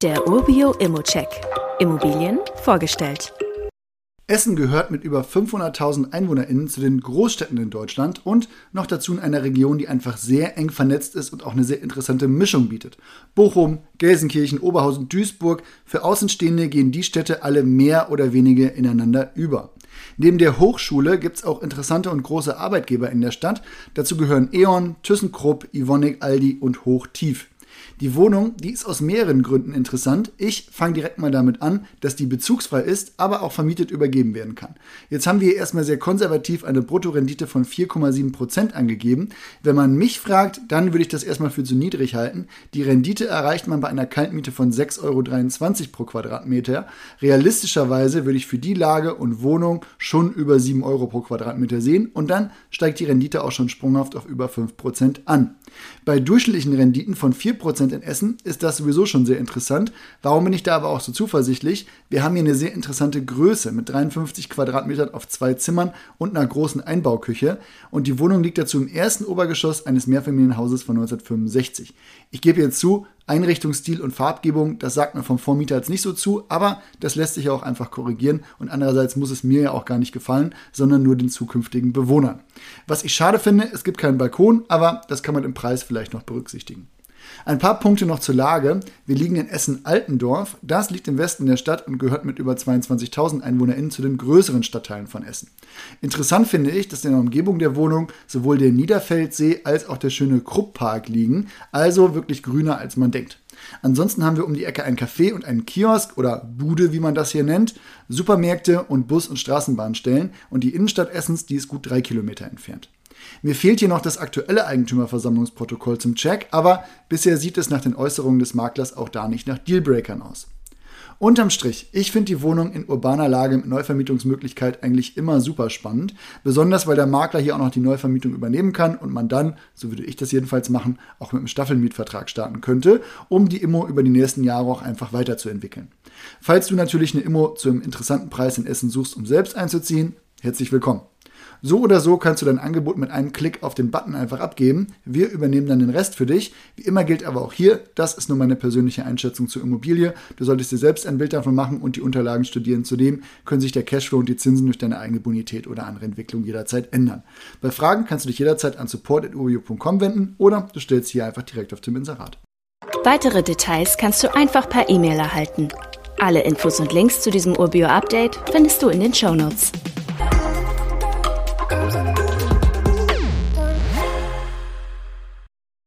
Der Urbio Immocheck. Immobilien vorgestellt. Essen gehört mit über 500.000 EinwohnerInnen zu den Großstädten in Deutschland und noch dazu in einer Region, die einfach sehr eng vernetzt ist und auch eine sehr interessante Mischung bietet. Bochum, Gelsenkirchen, Oberhausen, Duisburg. Für Außenstehende gehen die Städte alle mehr oder weniger ineinander über. Neben der Hochschule gibt es auch interessante und große Arbeitgeber in der Stadt. Dazu gehören E.ON, ThyssenKrupp, Ivonik, Aldi und Hochtief. Die Wohnung, die ist aus mehreren Gründen interessant. Ich fange direkt mal damit an, dass die bezugsfrei ist, aber auch vermietet übergeben werden kann. Jetzt haben wir erstmal sehr konservativ eine Bruttorendite von 4,7% angegeben. Wenn man mich fragt, dann würde ich das erstmal für zu niedrig halten. Die Rendite erreicht man bei einer Kaltmiete von 6,23 Euro pro Quadratmeter. Realistischerweise würde ich für die Lage und Wohnung schon über 7 Euro pro Quadratmeter sehen und dann steigt die Rendite auch schon sprunghaft auf über 5% an. Bei durchschnittlichen Renditen von 4% in Essen ist das sowieso schon sehr interessant. Warum bin ich da aber auch so zuversichtlich? Wir haben hier eine sehr interessante Größe mit 53 Quadratmetern auf zwei Zimmern und einer großen Einbauküche. Und die Wohnung liegt dazu im ersten Obergeschoss eines Mehrfamilienhauses von 1965. Ich gebe jetzt zu, Einrichtungsstil und Farbgebung, das sagt man vom Vormieter jetzt nicht so zu, aber das lässt sich ja auch einfach korrigieren und andererseits muss es mir ja auch gar nicht gefallen, sondern nur den zukünftigen Bewohnern. Was ich schade finde, es gibt keinen Balkon, aber das kann man im Preis vielleicht noch berücksichtigen. Ein paar Punkte noch zur Lage. Wir liegen in Essen-Altendorf. Das liegt im Westen der Stadt und gehört mit über 22.000 EinwohnerInnen zu den größeren Stadtteilen von Essen. Interessant finde ich, dass in der Umgebung der Wohnung sowohl der Niederfeldsee als auch der schöne Krupppark liegen, also wirklich grüner als man denkt. Ansonsten haben wir um die Ecke ein Café und einen Kiosk oder Bude, wie man das hier nennt, Supermärkte und Bus- und Straßenbahnstellen und die Innenstadt Essens, die ist gut drei Kilometer entfernt. Mir fehlt hier noch das aktuelle Eigentümerversammlungsprotokoll zum Check, aber bisher sieht es nach den Äußerungen des Maklers auch da nicht nach Dealbreakern aus. Unterm Strich, ich finde die Wohnung in urbaner Lage mit Neuvermietungsmöglichkeit eigentlich immer super spannend, besonders weil der Makler hier auch noch die Neuvermietung übernehmen kann und man dann, so würde ich das jedenfalls machen, auch mit einem Staffelmietvertrag starten könnte, um die Immo über die nächsten Jahre auch einfach weiterzuentwickeln. Falls du natürlich eine Immo zu einem interessanten Preis in Essen suchst, um selbst einzuziehen, herzlich willkommen. So oder so kannst du dein Angebot mit einem Klick auf den Button einfach abgeben. Wir übernehmen dann den Rest für dich. Wie immer gilt aber auch hier, das ist nur meine persönliche Einschätzung zur Immobilie. Du solltest dir selbst ein Bild davon machen und die Unterlagen studieren. Zudem können sich der Cashflow und die Zinsen durch deine eigene Bonität oder andere Entwicklung jederzeit ändern. Bei Fragen kannst du dich jederzeit an support.urio.com wenden oder du stellst hier einfach direkt auf Tim Inserat. Weitere Details kannst du einfach per E-Mail erhalten. Alle Infos und Links zu diesem Urbio-Update findest du in den Show Notes.